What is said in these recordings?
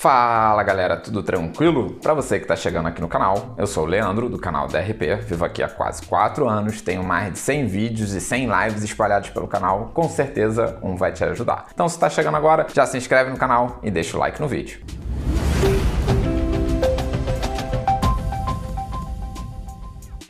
Fala galera, tudo tranquilo? Para você que está chegando aqui no canal, eu sou o Leandro do canal DRP, vivo aqui há quase 4 anos, tenho mais de 100 vídeos e 100 lives espalhados pelo canal, com certeza um vai te ajudar. Então se está chegando agora, já se inscreve no canal e deixa o like no vídeo.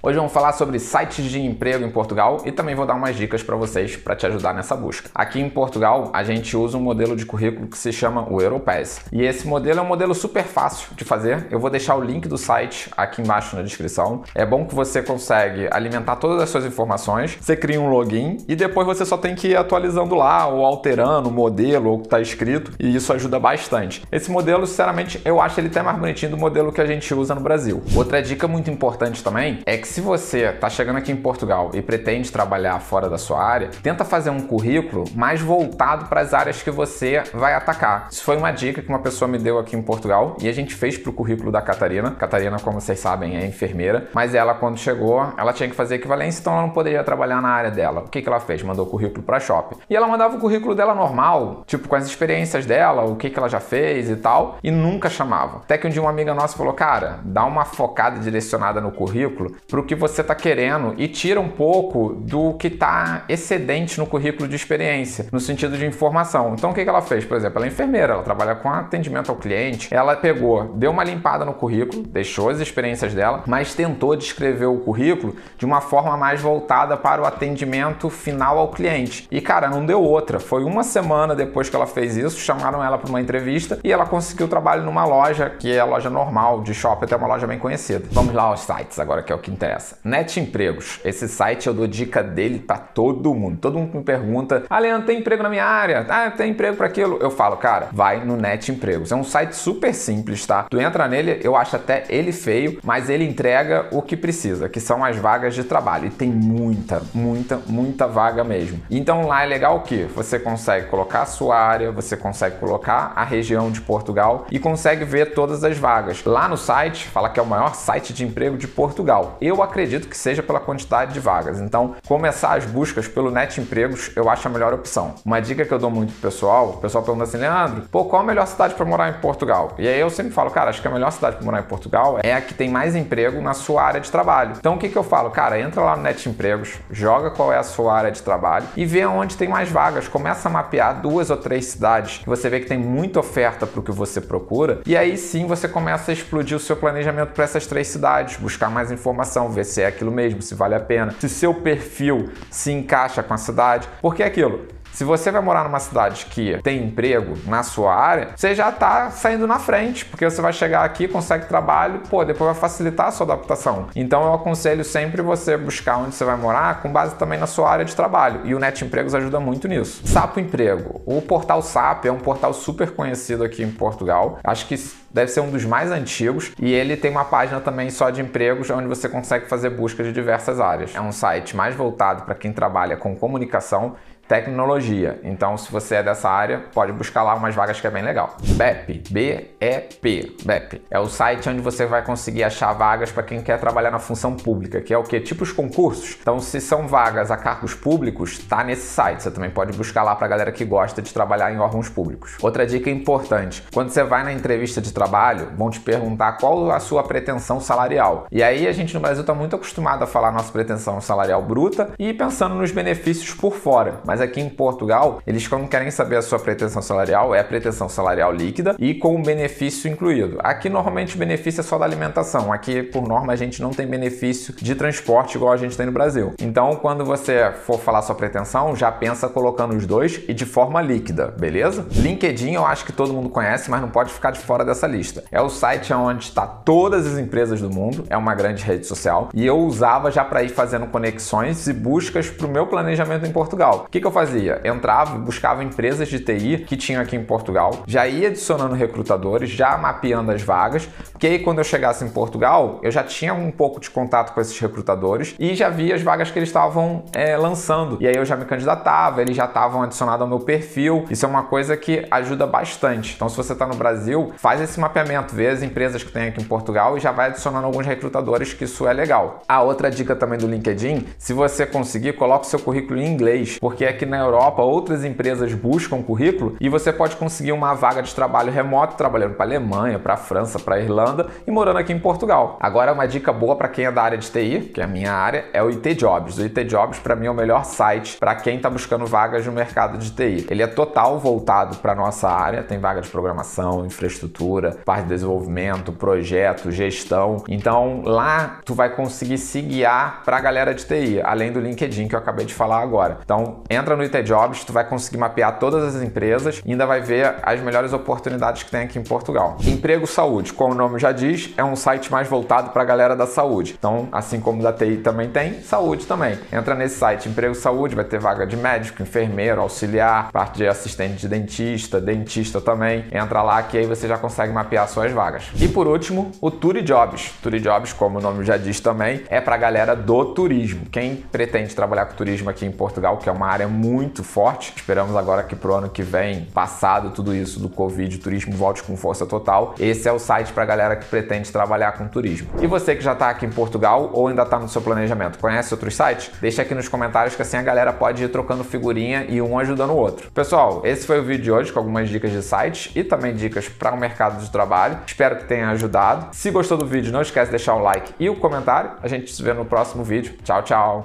Hoje vamos falar sobre sites de emprego em Portugal e também vou dar umas dicas para vocês para te ajudar nessa busca. Aqui em Portugal, a gente usa um modelo de currículo que se chama o Europass. E esse modelo é um modelo super fácil de fazer. Eu vou deixar o link do site aqui embaixo na descrição. É bom que você consegue alimentar todas as suas informações, você cria um login e depois você só tem que ir atualizando lá ou alterando o modelo ou o que está escrito e isso ajuda bastante. Esse modelo, sinceramente, eu acho ele até mais bonitinho do modelo que a gente usa no Brasil. Outra dica muito importante também é que se você está chegando aqui em Portugal e pretende trabalhar fora da sua área, tenta fazer um currículo mais voltado para as áreas que você vai atacar. Isso foi uma dica que uma pessoa me deu aqui em Portugal e a gente fez para o currículo da Catarina. Catarina, como vocês sabem, é enfermeira, mas ela, quando chegou, ela tinha que fazer equivalência, então ela não poderia trabalhar na área dela. O que, que ela fez? Mandou o currículo para shopping. E ela mandava o currículo dela normal, tipo com as experiências dela, o que, que ela já fez e tal, e nunca chamava. Até que um dia uma amiga nossa falou: Cara, dá uma focada direcionada no currículo para o que você está querendo e tira um pouco do que está excedente no currículo de experiência, no sentido de informação. Então, o que, que ela fez? Por exemplo, ela é enfermeira, ela trabalha com atendimento ao cliente, ela pegou, deu uma limpada no currículo, deixou as experiências dela, mas tentou descrever o currículo de uma forma mais voltada para o atendimento final ao cliente. E, cara, não deu outra. Foi uma semana depois que ela fez isso, chamaram ela para uma entrevista e ela conseguiu trabalho numa loja que é a loja normal de shopping, até uma loja bem conhecida. Vamos lá aos sites agora, que é o que interessa. Net Empregos. Esse site eu dou dica dele para todo mundo. Todo mundo me pergunta: Ah, Leandro, tem emprego na minha área? Ah, tem emprego para aquilo? Eu falo, cara, vai no Net Empregos. É um site super simples, tá? Tu entra nele, eu acho até ele feio, mas ele entrega o que precisa, que são as vagas de trabalho. E tem muita, muita, muita vaga mesmo. Então lá é legal o que? Você consegue colocar a sua área, você consegue colocar a região de Portugal e consegue ver todas as vagas. Lá no site, fala que é o maior site de emprego de Portugal. Eu acredito acredito que seja pela quantidade de vagas. Então, começar as buscas pelo Net Empregos eu acho a melhor opção. Uma dica que eu dou muito pro pessoal, o pessoal pergunta assim, Leandro, pô, qual a melhor cidade para morar em Portugal? E aí eu sempre falo, cara, acho que a melhor cidade para morar em Portugal é a que tem mais emprego na sua área de trabalho. Então, o que, que eu falo? Cara, entra lá no Net Empregos, joga qual é a sua área de trabalho e vê onde tem mais vagas. Começa a mapear duas ou três cidades que você vê que tem muita oferta para o que você procura e aí sim você começa a explodir o seu planejamento para essas três cidades, buscar mais informação, ver se é aquilo mesmo, se vale a pena, se seu perfil se encaixa com a cidade, porque é aquilo. Se você vai morar numa cidade que tem emprego na sua área, você já está saindo na frente, porque você vai chegar aqui, consegue trabalho, pô, depois vai facilitar a sua adaptação. Então eu aconselho sempre você buscar onde você vai morar com base também na sua área de trabalho. E o Net Empregos ajuda muito nisso. Sapo Emprego. O portal SAP é um portal super conhecido aqui em Portugal. Acho que deve ser um dos mais antigos e ele tem uma página também só de empregos onde você consegue fazer busca de diversas áreas. É um site mais voltado para quem trabalha com comunicação tecnologia. Então, se você é dessa área, pode buscar lá umas vagas que é bem legal. BEP, B-E-P, BEP, é o site onde você vai conseguir achar vagas para quem quer trabalhar na função pública, que é o que? Tipo os concursos. Então, se são vagas a cargos públicos, tá nesse site. Você também pode buscar lá para galera que gosta de trabalhar em órgãos públicos. Outra dica importante: quando você vai na entrevista de trabalho, vão te perguntar qual a sua pretensão salarial. E aí a gente no Brasil está muito acostumado a falar nossa pretensão salarial bruta e pensando nos benefícios por fora. Mas aqui em Portugal, eles quando querem saber a sua pretensão salarial, é a pretensão salarial líquida e com o benefício incluído. Aqui normalmente o benefício é só da alimentação. Aqui, por norma, a gente não tem benefício de transporte igual a gente tem no Brasil. Então, quando você for falar sua pretensão, já pensa colocando os dois e de forma líquida, beleza? LinkedIn eu acho que todo mundo conhece, mas não pode ficar de fora dessa É o site onde está todas as empresas do mundo, é uma grande rede social e eu usava já para ir fazendo conexões e buscas para o meu planejamento em Portugal. O que, que eu fazia? Entrava, buscava empresas de TI que tinham aqui em Portugal, já ia adicionando recrutadores, já mapeando as vagas, porque aí quando eu chegasse em Portugal, eu já tinha um pouco de contato com esses recrutadores e já via as vagas que eles estavam é, lançando. E aí eu já me candidatava, eles já estavam adicionados ao meu perfil. Isso é uma coisa que ajuda bastante. Então, se você está no Brasil, faz esse mapeamento, vê as empresas que tem aqui em Portugal e já vai adicionando alguns recrutadores, que isso é legal. A outra dica também do LinkedIn, se você conseguir, coloque seu currículo em inglês, porque aqui na Europa outras empresas buscam currículo e você pode conseguir uma vaga de trabalho remoto trabalhando para Alemanha, para França, para Irlanda e morando aqui em Portugal. Agora uma dica boa para quem é da área de TI, que é a minha área, é o IT Jobs. O IT Jobs para mim é o melhor site para quem está buscando vagas no mercado de TI. Ele é total voltado para nossa área, tem vaga de programação, infraestrutura, parte de desenvolvimento, projeto, gestão. Então lá tu vai conseguir se guiar para a galera de TI, além do LinkedIn que eu acabei de falar agora. Então entra no IT Jobs, tu vai conseguir mapear todas as empresas e ainda vai ver as melhores oportunidades que tem aqui em Portugal. Emprego Saúde, como o nome já diz, é um site mais voltado para a galera da saúde. Então, assim como da TI também tem, saúde também. Entra nesse site Emprego Saúde, vai ter vaga de médico, enfermeiro, auxiliar, parte de assistente de dentista, dentista também. Entra lá que aí você já consegue mapear suas vagas. E por último, o Tour Jobs. Tour Jobs, como o nome já diz também, é para a galera do turismo. Quem pretende trabalhar com turismo aqui em Portugal, que é uma área muito forte, esperamos agora que pro ano que vem, passado tudo isso do Covid, o turismo volte com força total. Esse é o site para a galera que pretende trabalhar com turismo. E você que já está aqui em Portugal ou ainda está no seu planejamento, conhece outros sites? Deixa aqui nos comentários que assim a galera pode ir trocando figurinha e um ajudando o outro. Pessoal, esse foi o vídeo de hoje com algumas dicas de sites e também dicas para o mercado de trabalho. Espero que tenha ajudado. Se gostou do vídeo, não esquece de deixar o like e o comentário. A gente se vê no próximo vídeo. Tchau, tchau!